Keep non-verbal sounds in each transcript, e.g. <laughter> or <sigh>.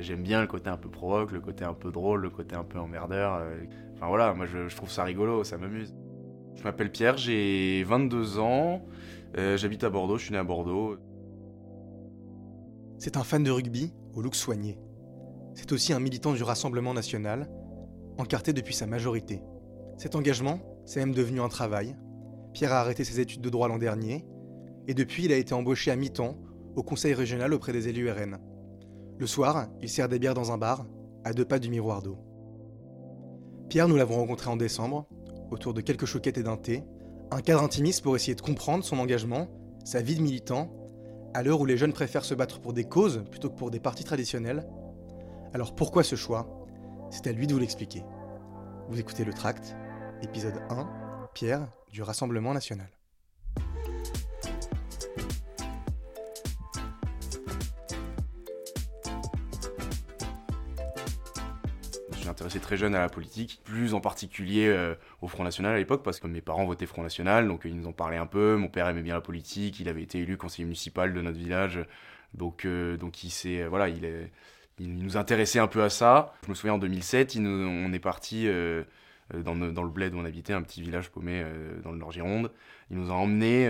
J'aime bien le côté un peu provoque, le côté un peu drôle, le côté un peu emmerdeur. Enfin voilà, moi je, trouve ça rigolo, ça m'amuse. Je m'appelle Pierre, j'ai 22 ans, j'habite à Bordeaux, je suis né à Bordeaux. C'est un fan de rugby au look soigné. C'est aussi un militant du Rassemblement national, encarté depuis sa majorité. Cet engagement, c'est même devenu un travail. Pierre a arrêté ses études de droit l'an dernier, et depuis il a été embauché à mi-temps au conseil régional auprès des élus RN. Le soir, il sert des bières dans un bar, à deux pas du miroir d'eau. Pierre, nous l'avons rencontré en décembre, autour de quelques choquettes et d'un thé, un cadre intimiste pour essayer de comprendre son engagement, sa vie de militant, à l'heure où les jeunes préfèrent se battre pour des causes plutôt que pour des partis traditionnels. Alors pourquoi ce choix? C'est à lui de vous l'expliquer. Vous écoutez le tract, épisode 1, Pierre du Rassemblement national. Intéressé très jeune à la politique, plus en particulier euh, au Front National à l'époque, parce que mes parents votaient Front National, donc ils nous en parlaient un peu. Mon père aimait bien la politique, il avait été élu conseiller municipal de notre village, donc, euh, donc il, s'est, voilà, il, nous intéressait un peu à ça. Je me souviens en 2007, on est parti euh, dans, dans, le bled où on habitait, un petit village paumé dans le Nord-Gironde. Ils nous ont emmenés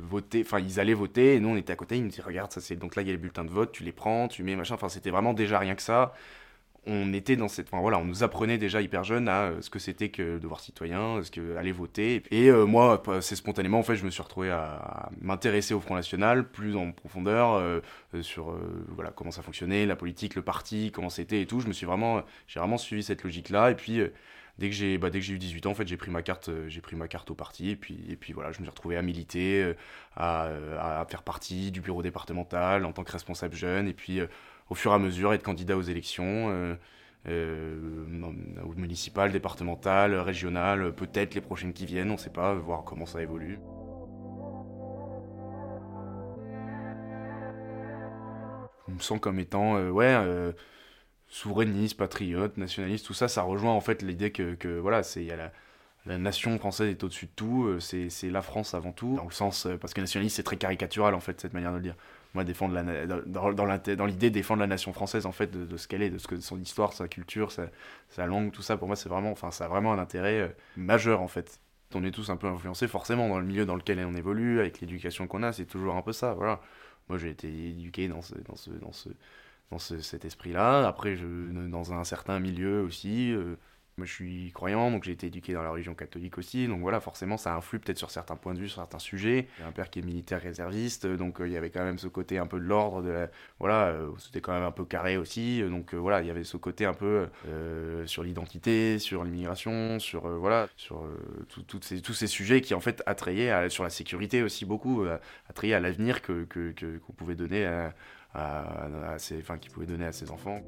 voter, enfin ils allaient voter, et nous on était à côté, ils nous disaient regarde, ça donc là il y a les bulletins de vote, tu les prends, tu mets machin, enfin c'était vraiment déjà rien que ça on était dans cette, enfin voilà, on nous apprenait déjà hyper jeune à euh, ce que c'était que devoir citoyen, ce que aller voter. Et euh, moi, c'est spontanément en fait, je me suis retrouvé à, m'intéresser au Front National plus en profondeur euh, sur voilà comment ça fonctionnait, la politique, le parti, comment c'était et tout. Je me suis vraiment, j'ai vraiment suivi cette logique-là. Et puis dès que j'ai, bah, dès que j'ai eu 18 ans, en fait, j'ai pris ma carte, j'ai pris ma carte au parti. Et puis, et puis voilà, je me suis retrouvé à militer, à, à, faire partie du bureau départemental en tant que responsable jeune. Et puis au fur et à mesure être candidat aux élections. Euh, euh, municipales, départementales, régionales, peut-être les prochaines qui viennent, on ne sait pas, voir comment ça évolue. Je me sens comme étant, euh, ouais, souverainiste, patriote, nationaliste, tout ça, ça rejoint en fait l'idée que, que, voilà, c'est la, nation française est au-dessus de tout, c'est la France avant tout, dans le sens, parce que nationaliste c'est très caricatural en fait, cette manière de le dire. Moi défendre la, dans, dans, l'idée défendre la nation française en fait de, ce qu'elle est de ce que son histoire sa culture sa, sa langue tout ça pour moi c'est vraiment enfin ça a vraiment un intérêt euh, majeur en fait. On est tous un peu influencés forcément dans le milieu dans lequel on évolue avec l'éducation qu'on a c'est toujours un peu ça voilà. Moi j'ai été éduqué dans ce dans ce dans cet esprit là après je dans un certain milieu aussi euh, moi, je suis croyant, donc j'ai été éduqué dans la religion catholique aussi. Donc voilà, forcément, ça influe peut-être sur certains points de vue, sur certains sujets. J'ai un père qui est militaire réserviste, donc euh, il y avait quand même ce côté un peu de l'ordre. De Voilà, euh, c'était quand même un peu carré aussi. Donc euh, voilà, il y avait ce côté un peu sur l'identité, sur l'immigration, sur voilà, sur ces, tous ces sujets qui en fait attrayaient sur la sécurité aussi beaucoup, attrayaient à l'avenir que, qu'on pouvait donner à, à, ses, enfin, qui pouvait donner à ses enfants.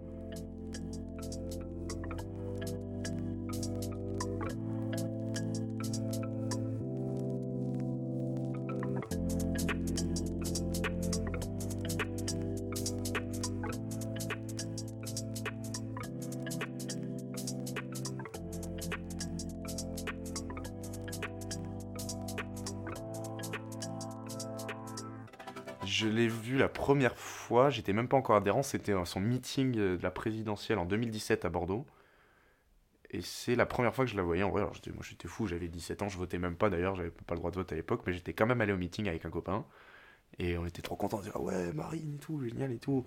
Je l'ai vu la première fois, j'étais même pas encore adhérent, c'était son meeting de la présidentielle en 2017 à Bordeaux. Et c'est la première fois que je la voyais en vrai. Alors moi j'étais fou, j'avais 17 ans, je votais même pas d'ailleurs, j'avais pas le droit de vote à l'époque, mais j'étais quand même allé au meeting avec un copain. Et on était trop contents de dire ouais, Marine et tout, génial et tout.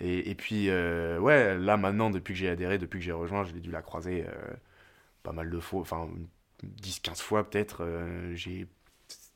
Et, puis, euh, ouais, là maintenant, depuis que j'ai adhéré, depuis que j'ai rejoint, j'ai dû la croiser euh, pas mal de fois, enfin 10-15 fois peut-être. Euh, j'ai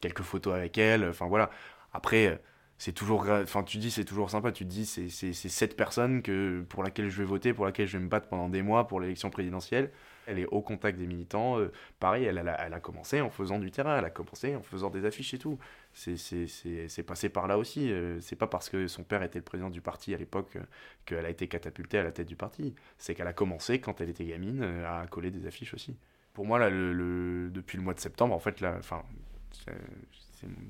quelques photos avec elle, enfin voilà. Après c'est toujours enfin tu dis c'est toujours sympa tu te dis c'est cette personne que pour laquelle je vais voter pour laquelle je vais me battre pendant des mois pour l'élection présidentielle. Elle est au contact des militants euh, pareil elle, a, elle, a, commencé en faisant du terrain elle a commencé en faisant des affiches et tout. C'est passé par là aussi euh, c'est pas parce que son père était le président du parti à l'époque euh, qu'elle a été catapultée à la tête du parti. C'est qu'elle a commencé quand elle était gamine à coller des affiches aussi. Pour moi là le, depuis le mois de septembre en fait là enfin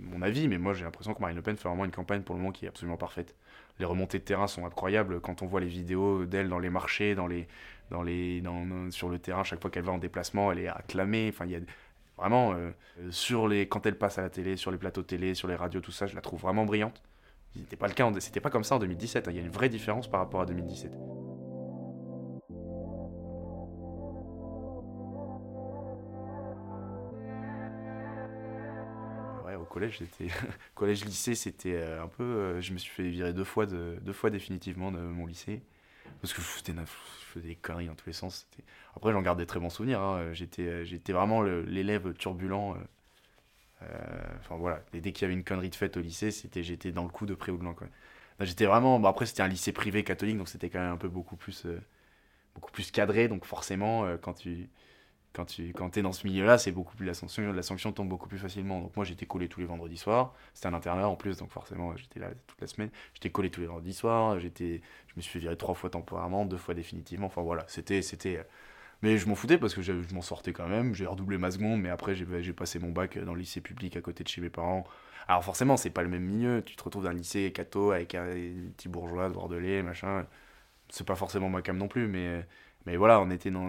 mon avis, mais moi j'ai l'impression que Marine Le Pen fait vraiment une campagne pour le moment qui est absolument parfaite. Les remontées de terrain sont incroyables quand on voit les vidéos d'elle dans les marchés, dans les, dans les, dans, sur le terrain, chaque fois qu'elle va en déplacement, elle est acclamée. Enfin, y a vraiment euh, sur les, quand elle passe à la télé, sur les plateaux télé, sur les radios, tout ça, je la trouve vraiment brillante. C'était pas le cas, pas comme ça en 2017. Hein. Il y a une vraie différence par rapport à 2017. Collège, j'étais <laughs> collège lycée, c'était euh, un peu. Euh, je me suis fait virer deux fois, de, deux fois définitivement de mon lycée parce que je faisais des conneries dans tous les sens. Après, j'en garde des très bons souvenirs. Hein. J'étais, j'étais vraiment l'élève turbulent euh, enfin voilà, et dès qu'il y avait une connerie de fête au lycée, c'était j'étais dans le coup de près ou de. J'étais vraiment. Bon, après, c'était un lycée privé catholique, donc c'était quand même un peu beaucoup plus, euh, beaucoup plus cadré. Donc forcément, euh, quand tu quand tu quand es dans ce milieu-là, c'est beaucoup plus la sanction, la sanction tombe beaucoup plus facilement. Donc moi, j'étais collé tous les vendredis soirs. C'était un internat en plus, donc forcément, j'étais là toute la semaine. J'étais collé tous les vendredis soirs. J'étais, je me suis virer trois fois temporairement, deux fois définitivement. Enfin voilà, c'était c'était mais je m'en foutais parce que je, m'en sortais quand même. J'ai redoublé ma seconde, mais après j'ai passé mon bac dans le lycée public à côté de chez mes parents. Alors forcément, c'est pas le même milieu. Tu te retrouves dans un lycée catho avec un petit bourgeois de Bordelais, machin. C'est pas forcément ma cam non plus, mais, mais voilà, on était dans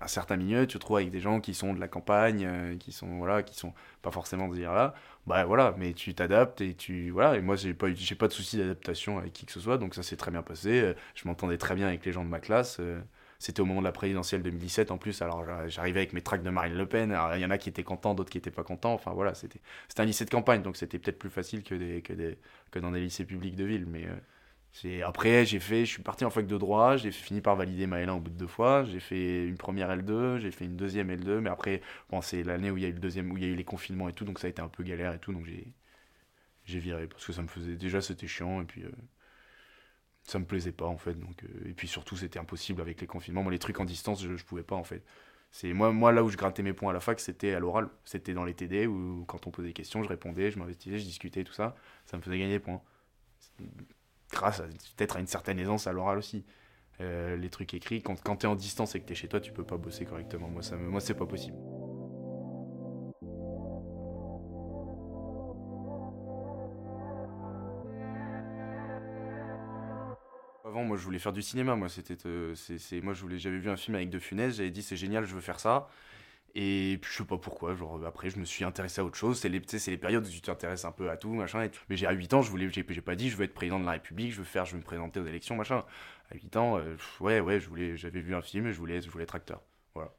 un certain milieu. Tu te retrouves avec des gens qui sont de la campagne, euh, qui sont voilà, qui sont pas forcément dire là. Bah voilà, mais tu t'adaptes et tu voilà. Et moi, j'ai pas j'ai pas de souci d'adaptation avec qui que ce soit, donc ça s'est très bien passé. Je m'entendais très bien avec les gens de ma classe. Euh, c'était au moment de la présidentielle 2017 en plus. Alors j'arrivais avec mes tracts de Marine Le Pen. Il y en a qui étaient contents, d'autres qui étaient pas contents. Enfin voilà, c'était un lycée de campagne, donc c'était peut-être plus facile que, que, que dans des lycées publics de ville. Mais après, j'ai fait, je suis parti en fac de droit, j'ai fini par valider ma L1 au bout de deux fois. J'ai fait une première L2, j'ai fait une deuxième L2, mais après, bon, c'est l'année où il y a eu le deuxième, où il y a eu les confinements et tout, donc ça a été un peu galère et tout, donc j'ai j'ai viré parce que ça me faisait déjà c'était chiant et puis euh, ça me plaisait pas en fait donc euh, et puis surtout c'était impossible avec les confinements. Moi les trucs en distance je, je pouvais pas en fait. C'est moi moi là où je grattais mes points à la fac c'était à l'oral. C'était dans les TD où quand on posait des questions je répondais je m'investissais je discutais tout ça. Ça me faisait gagner des points grâce peut-être à une certaine aisance à l'oral aussi euh, les trucs écrits quand, quand tu es en distance et que tu es chez toi tu peux pas bosser correctement moi ça moi c'est pas possible Avant, moi, je voulais faire du cinéma. Moi, c'était, euh, c'est, moi, j'avais vu un film avec De Funès. J'avais dit, c'est génial, je veux faire ça. Et puis, je sais pas pourquoi. Genre, après, je me suis intéressé à autre chose. C'est les, les périodes où tu t'intéresses un peu à tout, machin. Mais j'ai à 8 ans, je voulais, j'ai, pas dit, je veux être président de la République, je veux faire, je me présenter aux élections, machin. À 8 ans, euh, ouais, ouais, je voulais, j'avais vu un film et je voulais, je voulais être acteur. Voilà.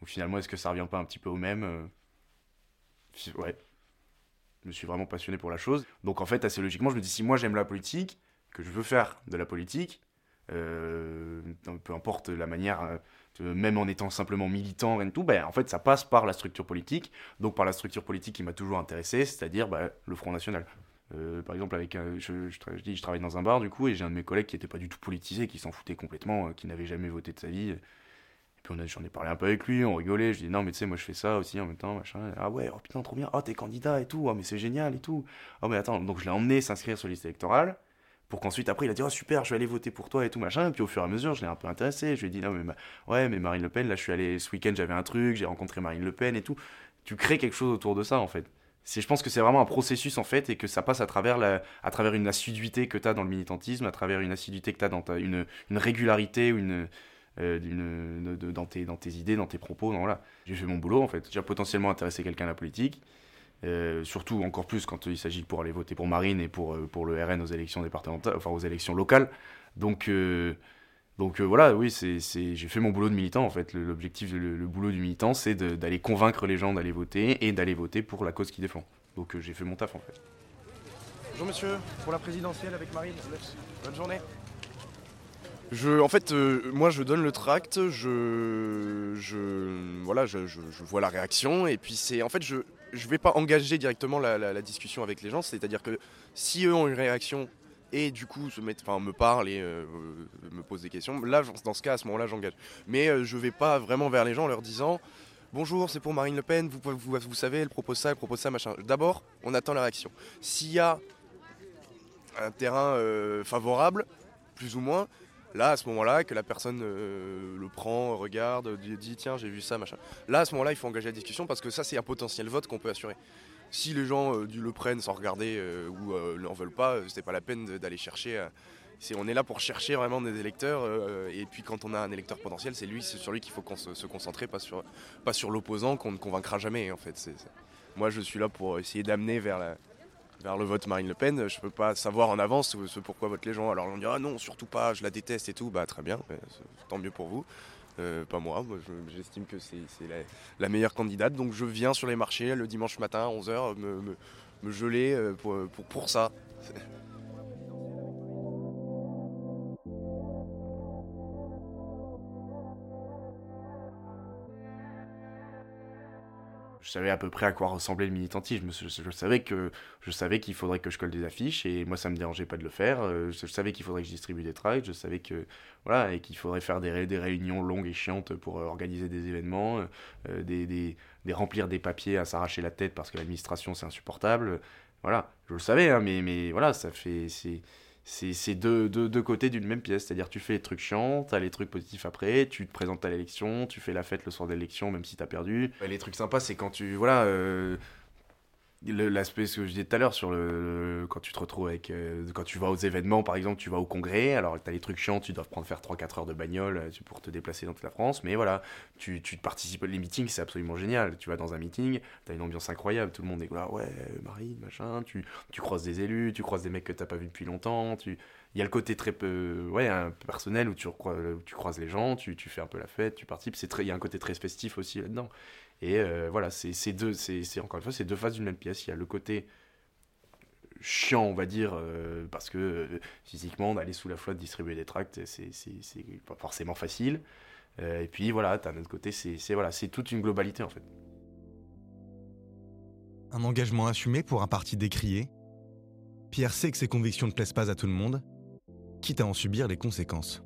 Donc finalement, est-ce que ça revient pas un petit peu au même euh, Ouais. Je me suis vraiment passionné pour la chose. Donc en fait, assez logiquement, je me dis, si moi j'aime la politique, que je veux faire de la politique, euh, peu importe la manière, même en étant simplement militant et tout, ben, en fait ça passe par la structure politique, donc par la structure politique qui m'a toujours intéressé, c'est-à-dire ben, le Front National. Euh, par exemple, avec je, je, dis, je travaille dans un bar du coup, et j'ai un de mes collègues qui n'était pas du tout politisé, qui s'en foutait complètement, qui n'avait jamais voté de sa vie. Et puis j'en ai parlé un peu avec lui, on rigolait, je dis non mais tu sais moi je fais ça aussi en même temps, machin. Ah ouais, oh putain trop bien, oh t'es candidat et tout, oh mais c'est génial et tout. Oh mais attends, donc je l'ai emmené s'inscrire sur liste électorale pour qu'ensuite après il a dit oh super je vais aller voter pour toi et tout machin puis au fur et à mesure je l'ai un peu intéressé je lui ai dit non mais ouais mais Marine Le Pen là je suis allé ce week-end j'avais un truc j'ai rencontré Marine Le Pen et tout tu crées quelque chose autour de ça en fait je pense que c'est vraiment un processus en fait et que ça passe à travers la, à travers une assiduité que tu as dans le militantisme à travers une assiduité que tu as dans ta, une, une régularité une euh, dans, tes, dans tes idées, dans tes propos. Voilà. J'ai fait mon boulot en fait. J'ai potentiellement intéressé quelqu'un à la politique. Euh, surtout encore plus quand il s'agit pour aller voter pour Marine et pour, euh, pour le RN aux élections départementales, enfin aux élections locales. Donc, euh, donc voilà, oui, c'est, j'ai fait mon boulot de militant en fait. L'objectif, le, boulot du militant, c'est d'aller convaincre les gens d'aller voter et d'aller voter pour la cause qu'ils défendent. Donc j'ai fait mon taf en fait. Bonjour monsieur, pour la présidentielle avec Marine, bonne journée. Je, en fait, moi je donne le tract, je, je voilà, je, je, vois la réaction et puis c'est, en fait, je, je ne vais pas engager directement la, discussion avec les gens. C'est-à-dire que si eux ont une réaction et du coup se mettent, enfin, me parlent et euh, me posent des questions, là, dans ce cas, à ce moment-là, j'engage. Mais euh, je ne vais pas vraiment vers les gens en leur disant Bonjour, c'est pour Marine Le Pen, vous, vous, savez, elle propose ça, elle propose ça, machin. D'abord, on attend la réaction. S'il y a un terrain euh, favorable, plus ou moins, Là, à ce moment-là, que la personne euh, le prend, regarde, dit, tiens, j'ai vu ça, machin. Là, à ce moment-là, il faut engager la discussion parce que ça, c'est un potentiel vote qu'on peut assurer. Si les gens euh, le prennent sans regarder euh, ou n'en veulent pas, c'est pas la peine d'aller chercher. on est là pour chercher vraiment des électeurs et puis quand on a un électeur potentiel, c'est lui, sur lui qu'il faut se, concentrer, pas sur, pas sur l'opposant qu'on ne convaincra jamais. En fait, moi, je suis là pour essayer d'amener vers la, vers le vote Marine Le Pen, je peux pas savoir en avance ce pourquoi votent les gens. Alors on dit ah non, surtout pas, je la déteste et tout. Bah très bien, tant mieux pour vous. Euh, pas moi, moi j'estime que c'est la, meilleure candidate. Donc je viens sur les marchés le dimanche matin à 11h me, geler euh, pour ça. <laughs> savais à peu près à quoi ressemblait le militantisme. Je, savais que je savais qu'il faudrait que je colle des affiches et moi ça me dérangeait pas de le faire. Euh, je, savais qu'il faudrait que je distribue des tracts. Je savais que voilà et qu'il faudrait faire des, des, réunions longues et chiantes pour euh, organiser des événements, euh, des, des, remplir des papiers à s'arracher la tête parce que l'administration c'est insupportable. Voilà, je le savais, hein, mais mais voilà, ça fait c'est deux, deux, côtés d'une même pièce. C'est-à-dire, tu fais les trucs chiants, t'as les trucs positifs après, tu te présentes à l'élection, tu fais la fête le soir de l'élection, même si t'as perdu. les trucs sympas, c'est quand tu. Voilà. Euh, l'aspect ce que je disais tout à l'heure sur le, quand tu te retrouves avec euh, quand tu vas aux événements par exemple tu vas au congrès alors tu as les trucs chiants tu dois prendre faire 3 4 heures de bagnole euh, pour te déplacer dans toute la France mais voilà tu, tu participes les meetings c'est absolument génial. Tu vas dans un meeting tu as une ambiance incroyable tout le monde est là ouais Marie machin tu, tu croises des élus tu croises des mecs que t'as pas vu depuis longtemps tu il y a le côté très peu ouais un personnel où tu, où tu croises les gens tu, tu fais un peu la fête tu participes c'est très il y a un côté très festif aussi là dedans et euh, voilà, c'est deux, c'est encore une fois, c'est deux faces d'une même pièce. Il y a le côté chiant, on va dire, euh, parce que euh, physiquement, d'aller sous la flotte, distribuer des tracts, c'est pas forcément facile. et puis voilà, un autre côté, c'est voilà, toute une globalité en fait. Un engagement assumé pour un parti décrié. Pierre sait que ses convictions ne plaisent pas à tout le monde, quitte à en subir les conséquences.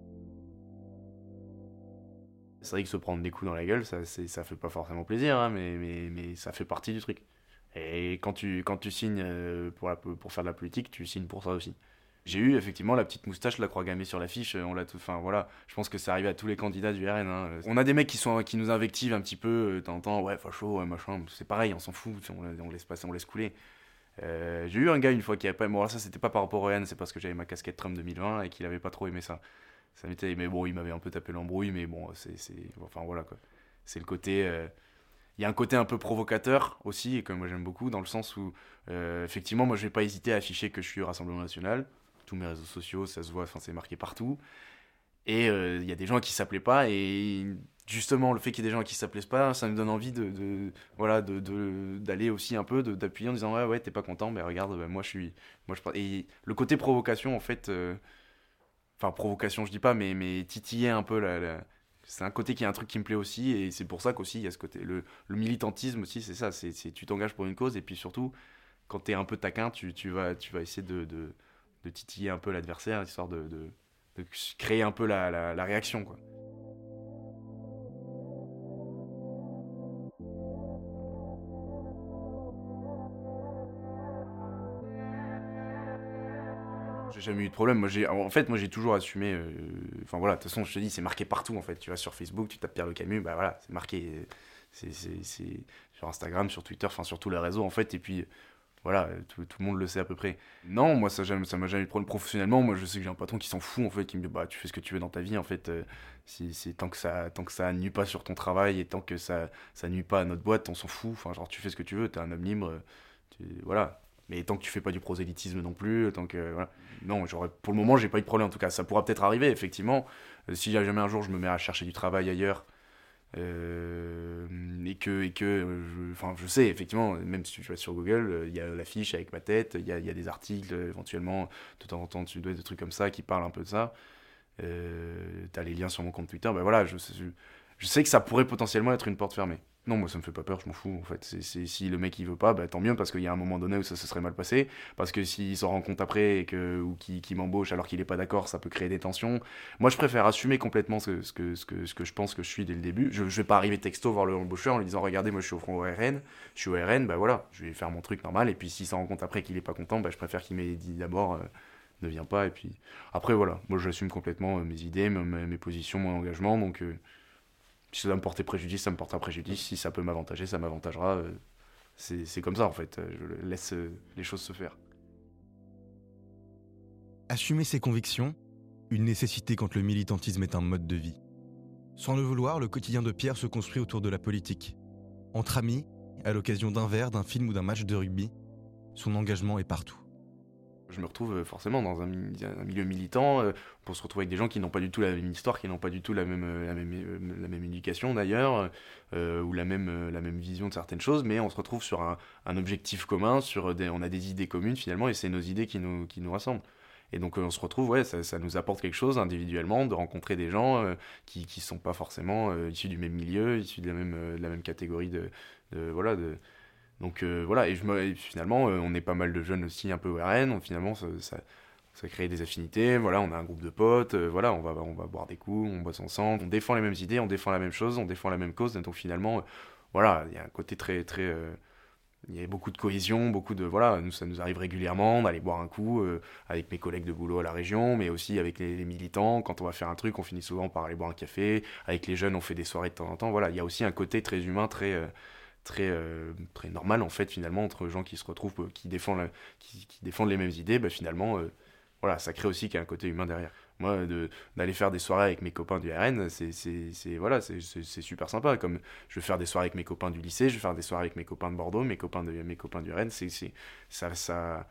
C'est vrai que se prendre des coups dans la gueule, ça, ça fait pas forcément plaisir, hein, mais, ça fait partie du truc. Et quand tu, signes euh, pour, faire de la politique, tu signes pour ça aussi. J'ai eu effectivement la petite moustache, la croix gammée sur l'affiche. On l'a tout. Enfin voilà, je pense que c'est arrivé à tous les candidats du RN. Hein. On a des mecs qui nous invectivent un petit peu, euh, temps ouais facho, ouais machin. C'est pareil, on s'en fout, on, laisse passer, on laisse couler. Euh, j'ai eu un gars une fois qui avait pas. Bon, ça c'était pas par rapport au RN, c'est parce que j'avais ma casquette Trump 2020 et qu'il avait pas trop aimé ça ça m'était mais bon il m'avait un peu tapé l'embrouille mais bon c'est enfin voilà quoi. C'est le côté euh, il y a un côté un peu provocateur aussi et que moi j'aime beaucoup dans le sens où euh, effectivement moi je vais pas hésiter à afficher que je suis au Rassemblement National. Tous mes réseaux sociaux ça se voit enfin c'est marqué partout. Et euh, il y a des gens qui s'appelaient pas et justement le fait qu'il y ait des gens qui s'appelaient pas ça me donne envie de voilà de d'aller aussi un peu d'appuyer en disant ouais ouais t'es pas content mais regarde bah, moi je suis moi je et le côté provocation en fait Enfin, provocation, je dis pas, mais, mais titiller un peu la, c'est un côté qui est un truc qui me plaît aussi et c'est pour ça qu'aussi il y a ce côté le, militantisme aussi c'est ça c'est tu t'engages pour une cause et puis surtout quand tu es un peu taquin tu, vas essayer de, titiller un peu l'adversaire histoire de, de, créer un peu la, la, la réaction quoi jamais eu de problème. Moi, j'ai, en fait, moi, j'ai toujours assumé. Euh, enfin voilà, de toute façon, je te dis, c'est marqué partout. En fait, tu vas sur Facebook, tu tapes Pierre Le Camus, bah voilà, c'est marqué. C'est, sur Instagram, sur Twitter, enfin sur tous les réseaux en fait. Et puis voilà, tout, tout, le monde le sait à peu près. Non, moi, ça, ça m'a jamais eu de problème professionnellement. Moi, je sais que j'ai un patron qui s'en fout en fait, qui me dit bah tu fais ce que tu veux dans ta vie en fait. Euh, si, tant que ça, tant que ça nuit pas sur ton travail et tant que ça, ça nuit pas à notre boîte, on s'en fout. Enfin genre tu fais ce que tu veux, t'es un homme libre. Tu, voilà, mais tant que tu fais pas du prosélytisme non plus, tant que voilà. non, j'aurais pour le moment j'ai pas eu de problème en tout cas. Ça pourra peut-être arriver effectivement. Euh, si jamais un jour je me mets à chercher du travail ailleurs euh, et que et que enfin je, sais effectivement même si tu vas sur Google, euh, il y a l'affiche avec ma tête, il y a, y a, des articles éventuellement de temps en temps tu dois des trucs comme ça qui parlent un peu de ça. Euh, tu les liens sur mon compte Twitter, ben voilà, je, je, je sais que ça pourrait potentiellement être une porte fermée. Non, moi ça me fait pas peur, je m'en fous en fait. Si le mec il veut pas, bah, tant mieux parce qu'il y a un moment donné où ça se serait mal passé. Parce que s'il s'en rend compte après et que, ou qu'il, m'embauche alors qu'il est pas d'accord, ça peut créer des tensions. Moi je préfère assumer complètement ce, ce, que, ce, que, ce que je pense que je suis dès le début. Je, je vais pas arriver texto voir le embaucheur en lui disant regardez, moi je suis au front au RN, je suis au RN, bah voilà, je vais faire mon truc normal. Et puis s'il s'en rend compte après qu'il est pas content, bah je préfère qu'il m'ait dit d'abord. Euh, ne viens pas et puis après voilà moi j'assume complètement euh, mes idées mes, mes, positions mon engagement donc euh, si ça va me porter préjudice, ça me portera préjudice. Si ça peut m'avantager, ça m'avantagera. Euh, c'est comme ça en fait. Je laisse euh, les choses se faire. Assumer ses convictions, une nécessité quand le militantisme est un mode de vie. Sans le vouloir, le quotidien de Pierre se construit autour de la politique. Entre amis, à l'occasion d'un verre, d'un film ou d'un match de rugby, son engagement est partout. Je me retrouve euh, forcément dans un, milieu militant euh, pour se retrouver avec des gens qui n'ont pas du tout la même histoire, qui n'ont pas du tout la même, euh, la même, la même éducation d'ailleurs, ou la même, la même vision de certaines choses, mais on se retrouve sur un, objectif commun, sur des, on a des idées communes finalement, et c'est nos idées qui nous, qui nous rassemblent. Et donc on se retrouve, ouais, ça, ça, nous apporte quelque chose individuellement de rencontrer des gens qui ne sont pas forcément issus du même milieu, issus de la même, de la même catégorie de, de voilà, de, donc euh, voilà, et, je finalement, euh, on est pas mal de jeunes aussi un peu au donc finalement, ça, ça, crée des affinités, voilà, on a un groupe de potes, euh, voilà, on va, on va boire des coups, on bosse ensemble, on défend les mêmes idées, on défend la même chose, on défend la même cause, donc finalement, voilà, il y a un côté très, très... il y a beaucoup de cohésion, beaucoup de... Voilà, nous, ça nous arrive régulièrement d'aller boire un coup avec mes collègues de boulot à la région, mais aussi avec les, les, militants. Quand on va faire un truc, on finit souvent par aller boire un café. Avec les jeunes, on fait des soirées de temps en temps. Voilà, il y a aussi un côté très humain, très très, euh, très normal en fait finalement entre gens qui se retrouvent, euh, qui défendent, qui, défendent les mêmes idées, bah, finalement euh, voilà, ça crée aussi qu'il y a un côté humain derrière. Moi, d'aller faire des soirées avec mes copains du RN, c'est voilà, c'est super sympa. Comme je vais faire des soirées avec mes copains du lycée, je vais faire des soirées avec mes copains de Bordeaux, mes copains, de, mes copains du RN, c'est ça, ça,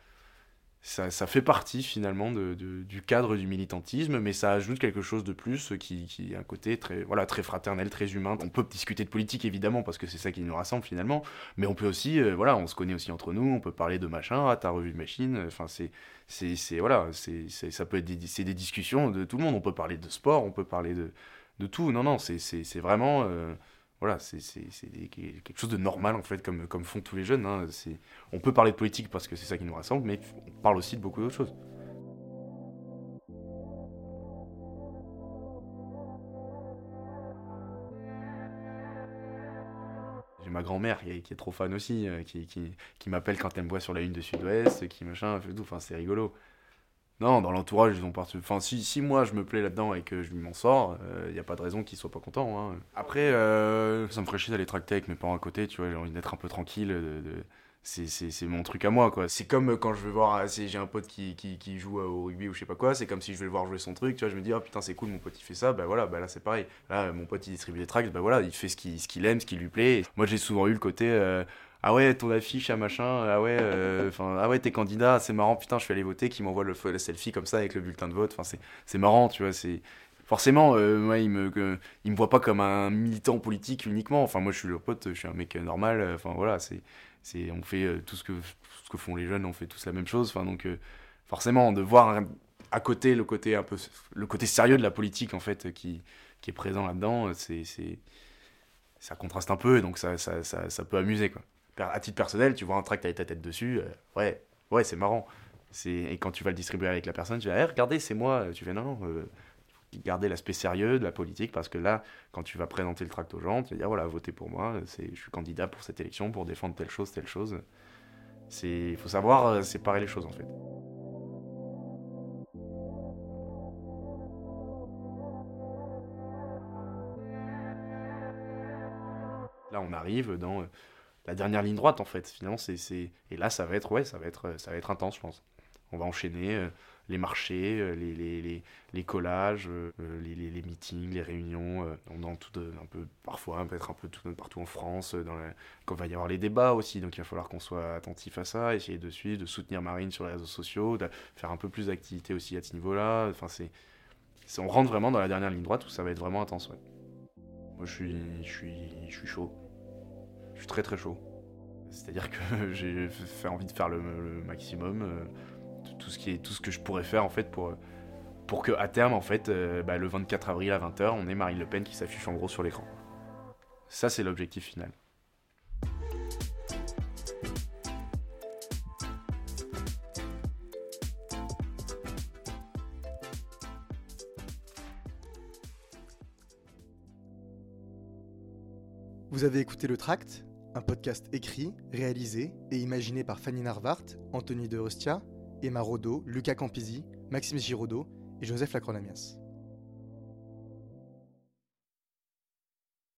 ça, fait partie finalement de, du cadre du militantisme, mais ça ajoute quelque chose de plus qui, qui un côté très, voilà, très fraternel, très humain. On peut discuter de politique évidemment parce que c'est ça qui nous rassemble finalement, mais on peut aussi, euh, voilà, on se connaît aussi entre nous, on peut parler de machin, ah, t'as revu machine, enfin c'est, c'est, voilà, c'est, ça peut être des, des discussions de tout le monde. On peut parler de sport, on peut parler de, de tout. Non, non, c'est, c'est, vraiment. Euh, voilà, c'est quelque chose de normal en fait, comme, comme font tous les jeunes. Hein. On peut parler de politique parce que c'est ça qui nous rassemble, mais on parle aussi de beaucoup d'autres choses. J'ai ma grand-mère qui, est trop fan aussi, euh, qui, qui, qui m'appelle quand elle me voit sur la une de Sud-Ouest, qui machin, enfin c'est rigolo. Non, dans l'entourage, ils ont parti. Enfin, si, si moi je me plais là-dedans et que je m'en sors, il euh, n'y a pas de raison qu'ils soient pas contents. Hein. Après, euh, ça me ferait chier d'aller tracter avec mes parents à côté, tu vois, j'ai envie d'être un peu tranquille. De, C'est mon truc à moi, quoi. C'est comme quand je vais voir. J'ai un pote qui, qui, qui, joue au rugby ou je sais pas quoi, c'est comme si je vais le voir jouer son truc, tu vois, je me dis, oh putain, c'est cool, mon pote il fait ça, bah voilà, bah là c'est pareil. Là, mon pote il distribue des tracts, bah voilà, il fait ce qu'il ce qu'il aime, ce qui lui plaît. Moi j'ai souvent eu le côté. Euh, ah ouais ton affiche à machin ah ouais euh, ah ouais t'es candidat c'est marrant putain je suis allé voter qui m'envoie le, selfie comme ça avec le bulletin de vote enfin c'est marrant tu vois c'est forcément euh, moi il me il me voit pas comme un militant politique uniquement enfin moi je suis le pote je suis un mec normal euh, enfin voilà c'est on fait tout ce que ce que font les jeunes on fait tous la même chose enfin donc forcément de voir à côté le côté un peu le côté sérieux de la politique en fait qui qui est présent là-dedans c'est ça contraste un peu donc ça, ça, ça, ça peut amuser quoi à titre personnel, tu vois un tract avec ta tête dessus, euh, ouais, ouais, c'est marrant. Et quand tu vas le distribuer avec la personne, tu vas, hey, regardez, c'est moi. Tu fais, non, non, euh, garder l'aspect sérieux de la politique, parce que là, quand tu vas présenter le tract aux gens, tu vas dire, voilà, votez pour moi, je suis candidat pour cette élection, pour défendre telle chose, telle chose. Il faut savoir euh, séparer les choses, en fait. Là, on arrive dans la dernière ligne droite en fait. Finalement, c'est, et là, ça va être ouais, ça va être, ça va être intense, je pense. On va enchaîner euh, les marchés, euh, les, les, les, les, collages, euh, les, les, meetings, les réunions, on tout un peu parfois, peut-être un peu tout, partout en France. Dans Quand il va y avoir les débats aussi, donc il va falloir qu'on soit attentif à ça, essayer de suivre, de soutenir Marine sur les réseaux sociaux, de faire un peu plus d'activité aussi à ce niveau-là. Enfin, c'est, on rentre vraiment dans la dernière ligne droite où ça va être vraiment intense. Moi, je suis, je suis, je suis chaud. Je suis très très chaud. C'est-à-dire que <laughs> j'ai fait envie de faire le, maximum, euh, tout, ce qui est, tout ce que je pourrais faire en fait pour, pour que à terme en fait, euh, bah, le 24 avril à 20h, on ait Marine Le Pen qui s'affiche en gros sur l'écran. Ça c'est l'objectif final. Vous avez écouté le tract? Un podcast écrit, réalisé et imaginé par Fanny Narvart, Anthony de Ostia, Emma Rodo, Lucas Campisi, Maxime Giraudot et Joseph Lacronamias.